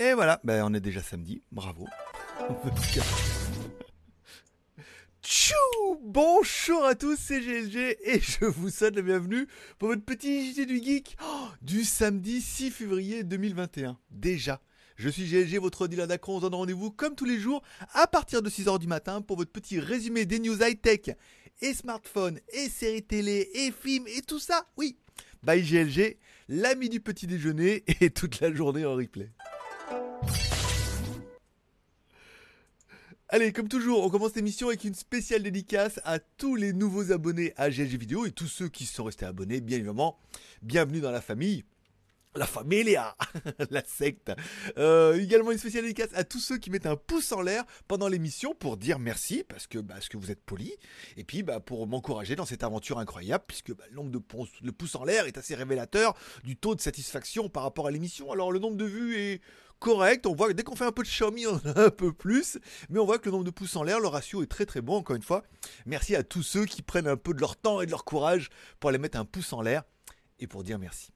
Et voilà, ben, on est déjà samedi, bravo. Tchou Bonjour à tous, c'est GLG et je vous souhaite la bienvenue pour votre petit JT du Geek oh, du samedi 6 février 2021. Déjà, je suis GLG, votre dealer d'acron, on se donne rendez-vous comme tous les jours à partir de 6h du matin pour votre petit résumé des news high-tech et smartphones et séries télé et films et tout ça, oui. Bye GLG, l'ami du petit déjeuner et toute la journée en replay. Allez, comme toujours, on commence l'émission avec une spéciale dédicace à tous les nouveaux abonnés à GLG Vidéo et tous ceux qui sont restés abonnés, bien évidemment. Bienvenue dans la famille. La familia, la secte. Euh, également une spéciale dédicace à tous ceux qui mettent un pouce en l'air pendant l'émission pour dire merci parce que, bah, parce que vous êtes polis et puis bah, pour m'encourager dans cette aventure incroyable puisque bah, le nombre de pouces en l'air est assez révélateur du taux de satisfaction par rapport à l'émission. Alors le nombre de vues est correct. On voit que dès qu'on fait un peu de Xiaomi, on a un peu plus. Mais on voit que le nombre de pouces en l'air, le ratio est très très bon, encore une fois. Merci à tous ceux qui prennent un peu de leur temps et de leur courage pour aller mettre un pouce en l'air et pour dire merci.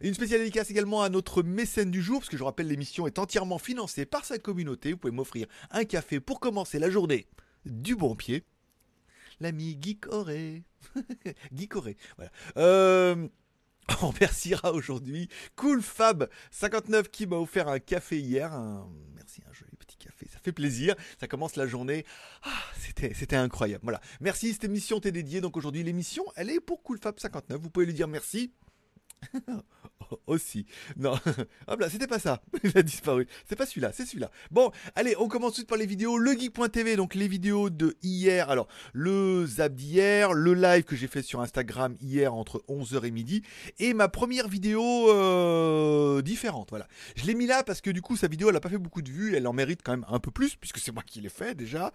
Une spéciale dédicace également à notre mécène du jour, parce que je rappelle, l'émission est entièrement financée par sa communauté. Vous pouvez m'offrir un café pour commencer la journée du bon pied. L'ami Guy Coré. Guy Coré. Euh, On remerciera aujourd'hui Cool Fab 59 qui m'a offert un café hier. Merci, un joli petit café, ça fait plaisir. Ça commence la journée. Ah, c'était, incroyable. Voilà. Merci, cette émission t'est dédiée. Donc aujourd'hui, l'émission, elle est pour Cool Fab 59. Vous pouvez lui dire merci. aussi. Non, hop là, c'était pas ça. Il a disparu. C'est pas celui-là, c'est celui-là. Bon, allez, on commence tout de suite par les vidéos. Le geek.tv, donc les vidéos de hier. Alors, le zap d'hier, le live que j'ai fait sur Instagram hier entre 11h et midi, et ma première vidéo euh, différente. Voilà. Je l'ai mis là parce que du coup, sa vidéo, elle a pas fait beaucoup de vues. Elle en mérite quand même un peu plus, puisque c'est moi qui l'ai fait déjà.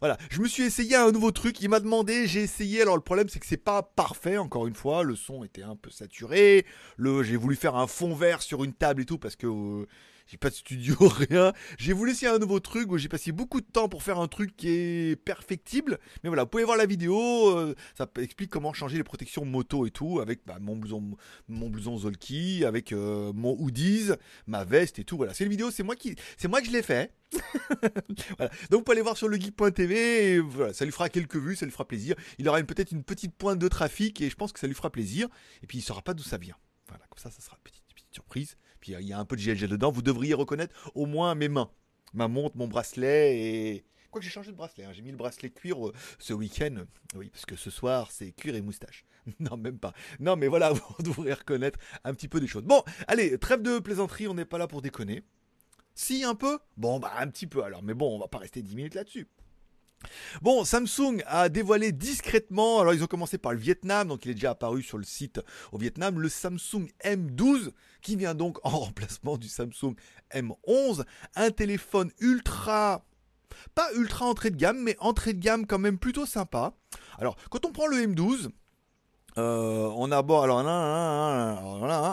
Voilà. Je me suis essayé un nouveau truc. Il m'a demandé, j'ai essayé. Alors, le problème, c'est que c'est pas parfait, encore une fois. Le son était un peu saturé. Le, j'ai voulu faire un fond vert sur une table et tout parce que euh, j'ai pas de studio, rien. J'ai voulu essayer un nouveau truc où j'ai passé beaucoup de temps pour faire un truc qui est perfectible. Mais voilà, vous pouvez voir la vidéo, euh, ça explique comment changer les protections moto et tout avec bah, mon blouson, mon blouson Zolki, avec euh, mon hoodies, ma veste et tout. Voilà, c'est une vidéo, c'est moi qui, c'est moi que je l'ai fait. Donc vous pouvez aller voir sur le geek.tv et voilà, ça lui fera quelques vues, ça lui fera plaisir. Il aura peut-être une petite pointe de trafic et je pense que ça lui fera plaisir. Et puis il saura pas d'où ça vient. Voilà, comme ça, ça sera une petite, petite surprise. Puis il y a un peu de GLG dedans. Vous devriez reconnaître au moins mes mains. Ma montre, mon bracelet et. Quoi que j'ai changé de bracelet, hein. j'ai mis le bracelet cuir euh, ce week-end. Oui, parce que ce soir, c'est cuir et moustache. non, même pas. Non, mais voilà, vous devrez reconnaître un petit peu des choses. Bon, allez, trêve de plaisanterie, on n'est pas là pour déconner. Si, un peu? Bon, bah, un petit peu alors. Mais bon, on va pas rester 10 minutes là-dessus. Bon, Samsung a dévoilé discrètement, alors ils ont commencé par le Vietnam, donc il est déjà apparu sur le site au Vietnam, le Samsung M12, qui vient donc en remplacement du Samsung M11, un téléphone ultra, pas ultra entrée de gamme, mais entrée de gamme quand même plutôt sympa. Alors, quand on prend le M12, euh, on a alors,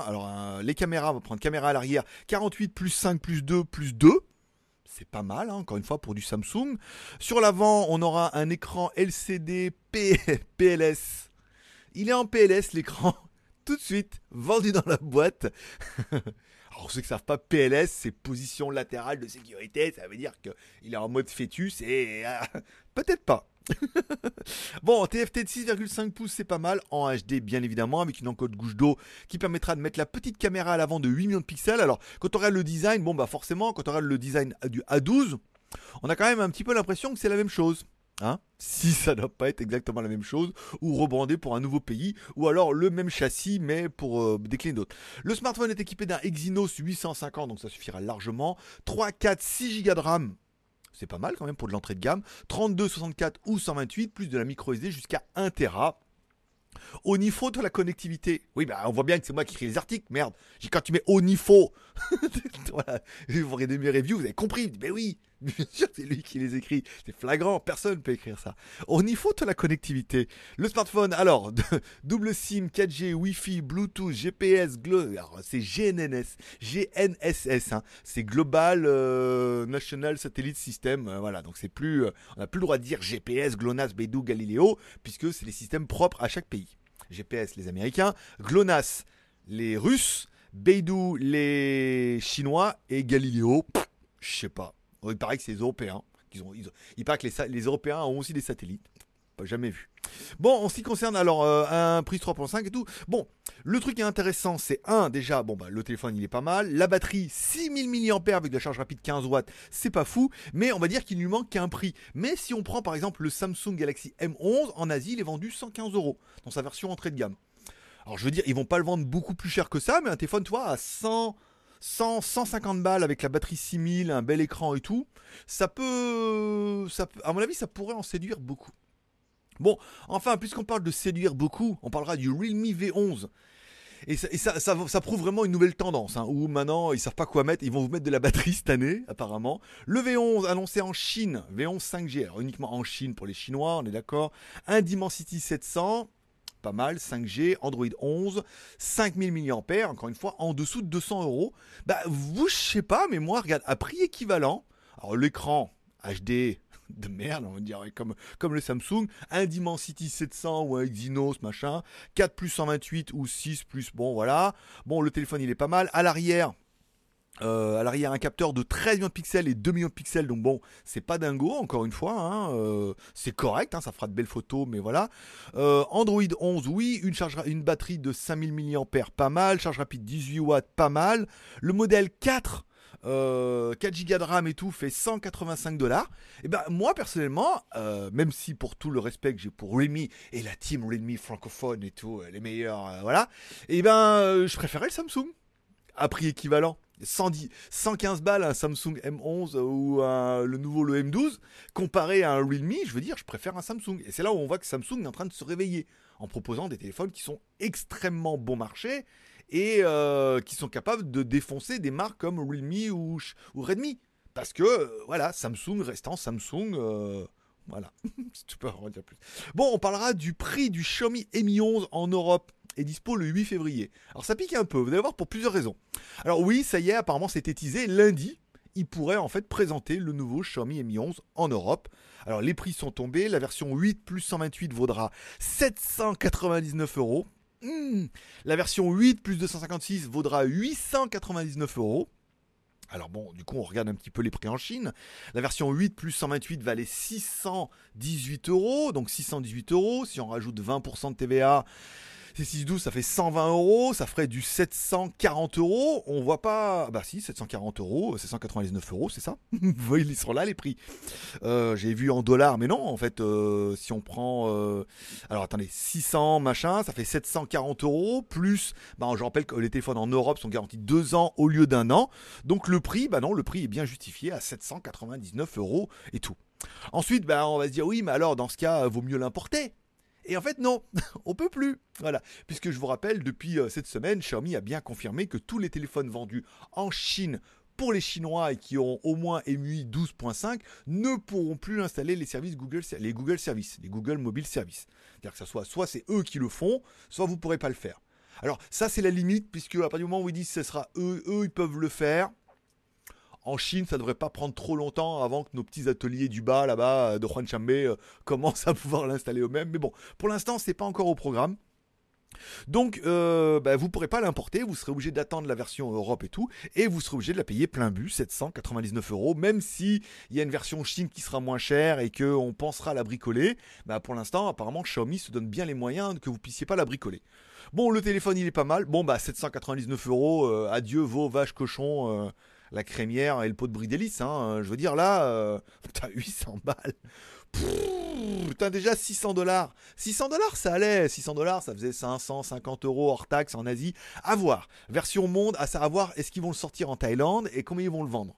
alors, euh, les caméras, on va prendre caméra à l'arrière, 48 plus 5 plus 2 plus 2 c'est pas mal, hein, encore une fois, pour du Samsung. Sur l'avant, on aura un écran LCD PLS. Il est en PLS l'écran, tout de suite, vendu dans la boîte. Alors, ceux qui ne savent pas, PLS, c'est position latérale de sécurité. Ça veut dire qu'il est en mode fœtus et euh, peut-être pas. bon, TFT de 6,5 pouces, c'est pas mal. En HD, bien évidemment, avec une encode gouche d'eau qui permettra de mettre la petite caméra à l'avant de 8 millions de pixels. Alors, quand on regarde le design, bon, bah forcément, quand on regarde le design du A12, on a quand même un petit peu l'impression que c'est la même chose. Hein si ça ne doit pas être exactement la même chose, ou rebrandé pour un nouveau pays, ou alors le même châssis mais pour euh, décliner d'autres. Le smartphone est équipé d'un Exynos 850, donc ça suffira largement. 3, 4, 6 Go de RAM, c'est pas mal quand même pour de l'entrée de gamme. 32, 64 ou 128, plus de la micro SD jusqu'à 1 Tera. Au niveau de la connectivité, oui, bah, on voit bien que c'est moi qui écris les articles, merde. Quand tu mets au niveau, voilà, vous regardez mes reviews, vous avez compris. Ben oui, Bien sûr, c'est lui qui les écrit. C'est flagrant, personne ne peut écrire ça. Au niveau de la connectivité, le smartphone, alors, double SIM, 4G, Wi-Fi, Bluetooth, GPS, c'est GNNS, GNSS, hein. c'est Global euh, National Satellite System. Euh, voilà, donc c'est plus, euh, on n'a plus le droit de dire GPS, GLONASS, Beidou, Galileo, puisque c'est les systèmes propres à chaque pays. GPS, les Américains, GLONASS, les Russes, Beidou, les Chinois et Galileo, je sais pas. Il paraît que c'est les Européens. Ils ont, il paraît que les, Européens ont aussi des satellites jamais vu. Bon, en ce qui concerne alors euh, un prix 3.5 et tout, bon, le truc est intéressant, c'est un, déjà, bon, bah, le téléphone il est pas mal, la batterie 6000 mAh avec de la charge rapide 15 watts, c'est pas fou, mais on va dire qu'il lui manque qu'un prix. Mais si on prend par exemple le Samsung Galaxy M11, en Asie, il est vendu 115 euros dans sa version entrée de gamme. Alors je veux dire, ils vont pas le vendre beaucoup plus cher que ça, mais un téléphone, toi, à 100. 100, 150 balles avec la batterie 6000, un bel écran et tout, ça peut, ça peut, à mon avis, ça pourrait en séduire beaucoup. Bon, enfin, puisqu'on parle de séduire beaucoup, on parlera du Realme V11. Et, ça, ça, prouve vraiment une nouvelle tendance, hein, où maintenant ils savent pas quoi mettre, ils vont vous mettre de la batterie cette année, apparemment. Le V11 annoncé en Chine, V11 5G, alors uniquement en Chine pour les Chinois, on est d'accord. Un Dimensity 700, pas mal, 5G, Android 11, 5000 mAh, encore une fois, en dessous de 200 euros. Bah, vous, je sais pas, mais moi, regarde, à prix équivalent, alors l'écran HD, de merde, on va dire, comme, comme le Samsung, un Dimensity 700 ou un Exynos, machin, 4 plus 128 ou 6 plus, bon voilà. Bon, le téléphone il est pas mal. À l'arrière, euh, à l'arrière, un capteur de 13 millions de pixels et 2 millions de pixels, donc bon, c'est pas dingo, encore une fois, hein, euh, c'est correct, hein, ça fera de belles photos, mais voilà. Euh, Android 11, oui, une, charge, une batterie de 5000 mAh, pas mal, charge rapide 18 watts, pas mal. Le modèle 4, 4 euh, Go de RAM et tout fait 185 dollars. Et ben moi personnellement, euh, même si pour tout le respect que j'ai pour Realme et la team Realme francophone et tout, les meilleurs, voilà, et ben je préférais le Samsung à prix équivalent. 110, 115 balles un Samsung M11 ou le nouveau le M12 comparé à un Realme, je veux dire, je préfère un Samsung. Et c'est là où on voit que Samsung est en train de se réveiller en proposant des téléphones qui sont extrêmement bon marché et euh, qui sont capables de défoncer des marques comme Realme ou, Redmi. Parce que, euh, voilà, Samsung restant Samsung. Euh, voilà, tu peux en dire plus. Bon, on parlera du prix du Xiaomi Mi 11 en Europe et dispo le 8 février. Alors ça pique un peu, vous allez voir pour plusieurs raisons. Alors oui, ça y est, apparemment c'était teasé lundi. Il pourrait en fait présenter le nouveau Xiaomi Mi 11 en Europe. Alors les prix sont tombés, la version 8 plus 128 vaudra 799 euros Hmm. la version 8 plus 256 vaudra 899 euros. Alors bon, du coup, on regarde un petit peu les prix en Chine. La version 8 plus 128 valait 618 euros. Donc 618 euros. Si on rajoute 20% de TVA, c'est 612, ça fait 120 euros, ça ferait du 740 euros. On voit pas. Bah si, 740 euros, 799 euros, c'est ça. Ils sont là les prix. Euh, j'ai vu en dollars, mais non, en fait, euh, si on prend. Euh, alors attendez, 600 machin, ça fait 740 euros. Plus, bah, je rappelle que les téléphones en Europe sont garantis 2 ans au lieu d'un an. Donc le prix, bah non, le prix est bien justifié à 799 euros et tout. Ensuite, bah, on va se dire oui, mais alors dans ce cas, vaut mieux l'importer. Et en fait, non, on peut plus. Voilà. Puisque je vous rappelle, depuis euh, cette semaine, Xiaomi a bien confirmé que tous les téléphones vendus en Chine pour les Chinois et qui ont au moins MUI 12.5 ne pourront plus installer les services Google, les Google Services, les Google Mobile Services. C'est-à-dire que ça soit, soit c'est eux qui le font, soit vous ne pourrez pas le faire. Alors ça c'est la limite puisque à partir du moment où ils disent que ce sera eux, eux ils peuvent le faire, en Chine, ça devrait pas prendre trop longtemps avant que nos petits ateliers du bas là-bas euh, de Huanchambe euh, commencent à pouvoir l'installer eux-mêmes. Mais bon, pour l'instant, c'est pas encore au programme. Donc, euh, bah, vous ne pourrez pas l'importer, vous serez obligé d'attendre la version Europe et tout, et vous serez obligé de la payer plein but, 799 euros, même si il y a une version Chine qui sera moins chère et qu'on pensera la bricoler. Bah, pour l'instant, apparemment, Xiaomi se donne bien les moyens que vous puissiez pas la bricoler. Bon, le téléphone il est pas mal. Bon, bah 799 euros, adieu vos vaches cochons la crémière et le pot de brie d'hélice. Hein. Je veux dire, là, euh, t'as 800 balles. Putain, déjà 600 dollars. 600 dollars, ça allait. 600 dollars, ça faisait 550 euros hors taxe en Asie. À voir. Version monde, à savoir, est-ce qu'ils vont le sortir en Thaïlande et combien ils vont le vendre?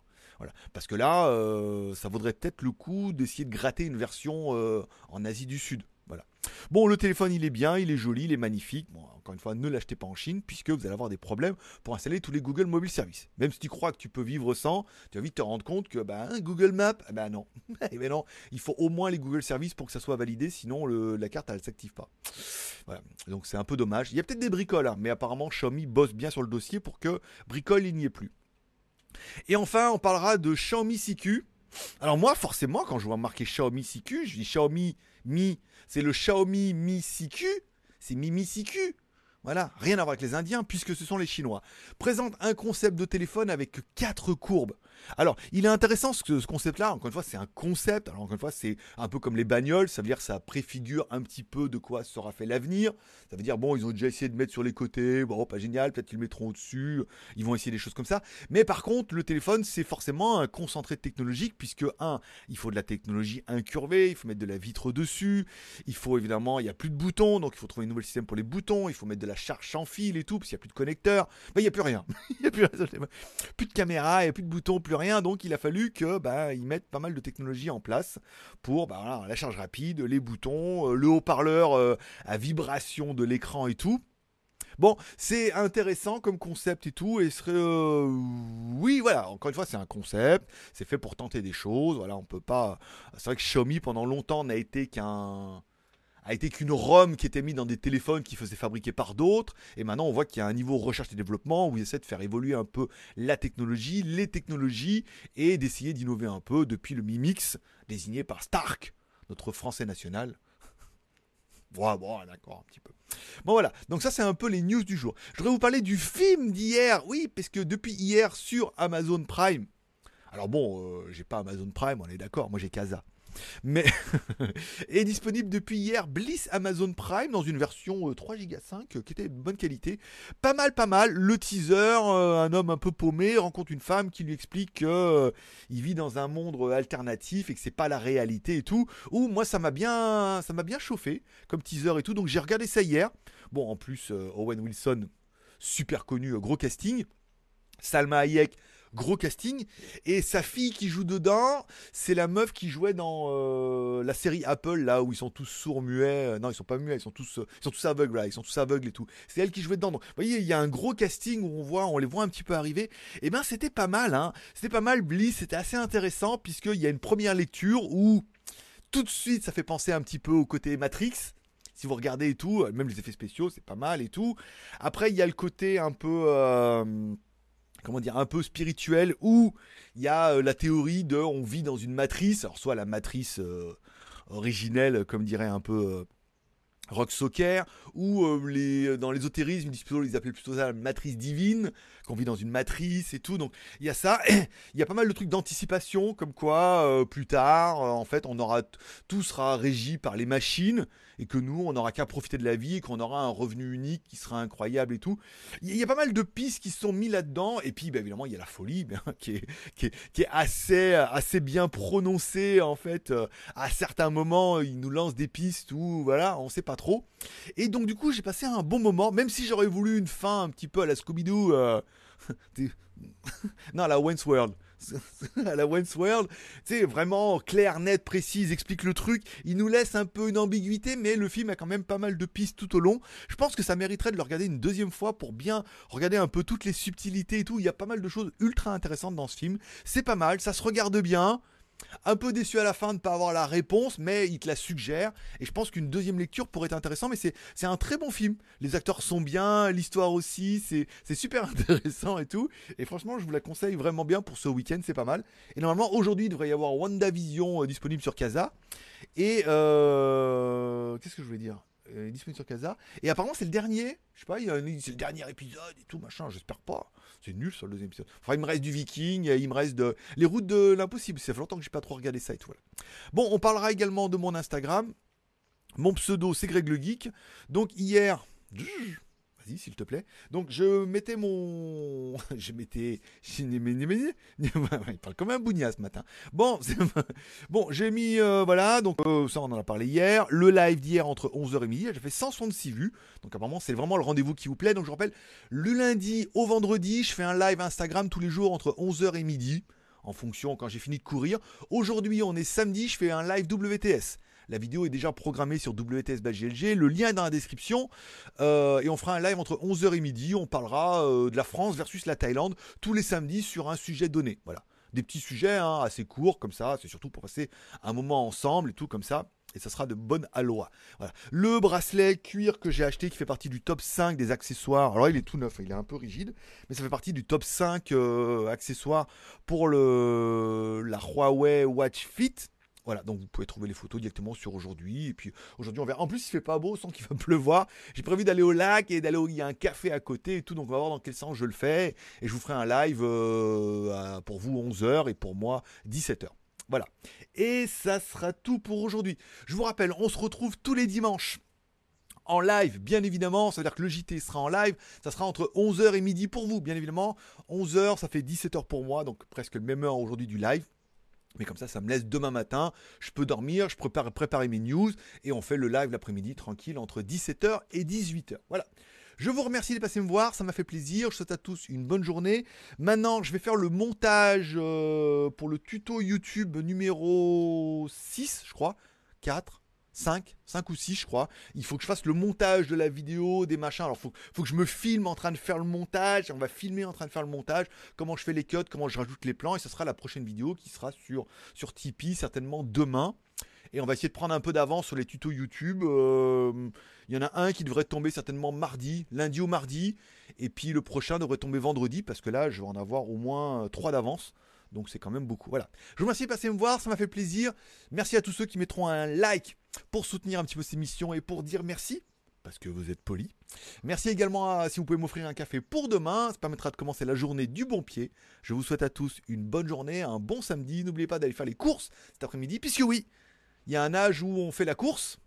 Parce que là, euh, ça vaudrait peut-être le coup d'essayer de gratter une version euh, en Asie du Sud. Bon, le téléphone, il est bien, il est joli, il est magnifique. Bon, encore une fois, ne l'achetez pas en Chine puisque vous allez avoir des problèmes pour installer tous les Google Mobile Services. Même si tu crois que tu peux vivre sans, tu vas vite te rendre compte que bah, Google Maps, eh ben non. eh ben non, il faut au moins les Google Services pour que ça soit validé, sinon la carte, elle ne s'active pas. Voilà. Donc c'est un peu dommage. Il y a peut-être des bricoles, hein, mais apparemment Xiaomi bosse bien sur le dossier pour que bricole, il n'y ait plus. Et enfin, on parlera de Xiaomi CQ. Alors moi, forcément, quand je vois marquer Xiaomi CQ, je dis Xiaomi Mi, c'est le Xiaomi Mi CQ, c'est Mi Mi CQ. Voilà, rien à voir avec les Indiens puisque ce sont les Chinois, présente un concept de téléphone avec quatre courbes. Alors, il est intéressant ce, ce concept-là. Encore une fois, c'est un concept. Alors, encore une fois, c'est un peu comme les bagnoles. Ça veut dire que ça préfigure un petit peu de quoi sera fait l'avenir. Ça veut dire, bon, ils ont déjà essayé de mettre sur les côtés. Bon, pas génial. Peut-être qu'ils le mettront au-dessus. Ils vont essayer des choses comme ça. Mais par contre, le téléphone, c'est forcément un concentré technologique puisque, un, il faut de la technologie incurvée. Il faut mettre de la vitre dessus. Il faut évidemment, il n'y a plus de boutons. Donc, il faut trouver un nouvel système pour les boutons. Il faut mettre de la charge sans fil et tout. Parce qu'il n'y a plus de connecteurs. il n'y a plus rien. il a plus, plus de caméra. Il n'y a plus de boutons, plus rien. Donc, il a fallu que bah, ils mettent pas mal de technologies en place pour bah, la charge rapide, les boutons, euh, le haut-parleur euh, à vibration de l'écran et tout. Bon, c'est intéressant comme concept et tout, et serait, euh, oui, voilà. Encore une fois, c'est un concept, c'est fait pour tenter des choses. Voilà, on peut pas. C'est vrai que Xiaomi pendant longtemps n'a été qu'un a été qu'une ROM qui était mise dans des téléphones qui faisaient fabriquer par d'autres. Et maintenant, on voit qu'il y a un niveau recherche et développement où ils essaient de faire évoluer un peu la technologie, les technologies, et d'essayer d'innover un peu depuis le Mi Mix, désigné par Stark, notre français national. bon, bon, d'accord, un petit peu. Bon voilà, donc ça c'est un peu les news du jour. Je voudrais vous parler du film d'hier, oui, parce que depuis hier sur Amazon Prime, alors bon, euh, j'ai pas Amazon Prime, on est d'accord, moi j'ai Casa mais est disponible depuis hier Bliss Amazon Prime dans une version 3 Go 5 qui était de bonne qualité. Pas mal, pas mal. Le teaser, euh, un homme un peu paumé rencontre une femme qui lui explique qu'il euh, vit dans un monde alternatif et que c'est pas la réalité et tout. Ou moi ça m'a bien, ça m'a bien chauffé comme teaser et tout. Donc j'ai regardé ça hier. Bon, en plus euh, Owen Wilson, super connu, gros casting. Salma Hayek, gros casting. Et sa fille qui joue dedans, c'est la meuf qui jouait dans euh, la série Apple, là où ils sont tous sourds, muets. Euh, non, ils sont pas muets, ils sont tous, euh, ils sont tous aveugles, là, ils sont tous aveugles et tout. C'est elle qui jouait dedans. Donc, vous voyez, il y a un gros casting où on voit, on les voit un petit peu arriver. Et eh ben, c'était pas mal, hein. C'était pas mal, Bliss, c'était assez intéressant, puisqu'il y a une première lecture où tout de suite, ça fait penser un petit peu au côté Matrix si vous regardez et tout, même les effets spéciaux, c'est pas mal et tout. Après, il y a le côté un peu comment dire, un peu spirituel, où il y a euh, la théorie de on vit dans une matrice, alors soit la matrice euh, originelle, comme dirait un peu euh, Rock Soccer, ou les, dans l'ésotérisme, ils, ils appellent plutôt ça la matrice divine, qu'on vit dans une matrice et tout. Donc il y a ça. il y a pas mal de trucs d'anticipation, comme quoi plus tard, en fait, on aura tout sera régi par les machines et que nous, on n'aura qu'à profiter de la vie et qu'on aura un revenu unique qui sera incroyable et tout. Il y a pas mal de pistes qui se sont mis là-dedans. Et puis, bah, évidemment, il y a la folie qui, est, assez, assez bien prononcée, en fait. Euh, à certains moments, il nous lance des pistes où, voilà, on sait pas trop. Et donc, du coup, j'ai passé un bon moment, même si j'aurais voulu une fin un petit peu à la Scooby-Doo. Euh, non, à la Wayne's World. à la Wayne's World, tu sais, vraiment clair, net, précise, explique le truc. Il nous laisse un peu une ambiguïté, mais le film a quand même pas mal de pistes tout au long. Je pense que ça mériterait de le regarder une deuxième fois pour bien regarder un peu toutes les subtilités et tout. Il y a pas mal de choses ultra intéressantes dans ce film. C'est pas mal, ça se regarde bien. Un peu déçu à la fin de ne pas avoir la réponse, mais il te la suggère. Et je pense qu'une deuxième lecture pourrait être intéressant. Mais c'est, un très bon film. Les acteurs sont bien, l'histoire aussi, c'est, super intéressant et tout. Et franchement, je vous la conseille vraiment bien pour ce week-end, c'est pas mal. Et normalement, aujourd'hui, il devrait y avoir WandaVision euh, disponible sur Casa. Et euh, qu'est-ce que je voulais dire? Euh, disponible sur Casa. Et apparemment, c'est le dernier. Je sais pas, c'est le dernier épisode et tout, machin. J'espère pas. C'est nul sur le deuxième épisode. Enfin, il me reste du Viking, il me reste de les routes de l'impossible. Ça fait longtemps que j'ai pas trop regardé ça et tout. Bon, on parlera également de mon Instagram. Mon pseudo, c'est Greg le Geek. Donc hier, S'il te plaît. Donc, je mettais mon. Je mettais. Il parle comme un bougna ce matin. Bon, bon j'ai mis. Euh, voilà, donc euh, ça, on en a parlé hier. Le live d'hier entre 11h et midi, j'ai fait 166 vues. Donc, apparemment, c'est vraiment le rendez-vous qui vous plaît. Donc, je rappelle, le lundi au vendredi, je fais un live Instagram tous les jours entre 11h et midi. En fonction quand j'ai fini de courir. Aujourd'hui, on est samedi, je fais un live WTS. La vidéo est déjà programmée sur WTS GLG. Le lien est dans la description. Euh, et on fera un live entre 11h et midi. On parlera euh, de la France versus la Thaïlande tous les samedis sur un sujet donné. Voilà. Des petits sujets hein, assez courts comme ça. C'est surtout pour passer un moment ensemble et tout comme ça et ça sera de bonne aloha. Voilà. Le bracelet cuir que j'ai acheté qui fait partie du top 5 des accessoires. Alors il est tout neuf, il est un peu rigide, mais ça fait partie du top 5 euh, accessoires pour le la Huawei Watch Fit Voilà, donc vous pouvez trouver les photos directement sur aujourd'hui. Et puis aujourd'hui, on verra. En plus, il fait pas beau, sans qu'il va pleuvoir. J'ai prévu d'aller au lac et d'aller où il y a un café à côté et tout. Donc on va voir dans quel sens je le fais. Et je vous ferai un live euh, pour vous 11h et pour moi 17h. Voilà. Et ça sera tout pour aujourd'hui. Je vous rappelle, on se retrouve tous les dimanches en live, bien évidemment. C'est-à-dire que le JT sera en live. Ça sera entre 11h et midi pour vous, bien évidemment. 11h, ça fait 17h pour moi, donc presque le même heure aujourd'hui du live. Mais comme ça, ça me laisse demain matin. Je peux dormir, je prépare mes news et on fait le live l'après-midi tranquille entre 17h et 18h. Voilà. Je vous remercie de passer me voir, ça m'a fait plaisir. Je souhaite à tous une bonne journée. Maintenant, je vais faire le montage euh, pour le tuto YouTube numéro 6, je crois. 4. 5, 5 ou 6 je crois. Il faut que je fasse le montage de la vidéo, des machins. Alors il faut, faut, que je me filme en train de faire le montage. On va filmer en train de faire le montage. Comment je fais les cuts, comment je rajoute les plans. Et ce sera la prochaine vidéo qui sera sur, sur Tipeee certainement demain. Et on va essayer de prendre un peu d'avance sur les tutos YouTube. Euh, il y en a un qui devrait tomber certainement mardi, lundi ou mardi. Et puis le prochain devrait tomber vendredi parce que là je vais en avoir au moins 3 d'avance. Donc c'est quand même beaucoup. Voilà. Je vous remercie de passer me voir, ça m'a fait plaisir. Merci à tous ceux qui mettront un like pour soutenir un petit peu ces missions et pour dire merci. Parce que vous êtes polis. Merci également à, si vous pouvez m'offrir un café pour demain. Ça permettra de commencer la journée du bon pied. Je vous souhaite à tous une bonne journée, un bon samedi. N'oubliez pas d'aller faire les courses cet après-midi. Puisque oui, il y a un âge où on fait la course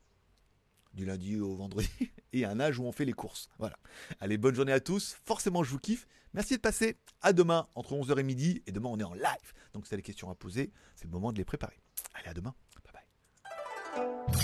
du lundi au vendredi, et un âge où on fait les courses. Voilà. Allez, bonne journée à tous. Forcément, je vous kiffe. Merci de passer. À demain, entre 11h et midi. Et demain, on est en live. Donc, si vous avez des questions à poser, c'est le moment de les préparer. Allez, à demain. Bye bye.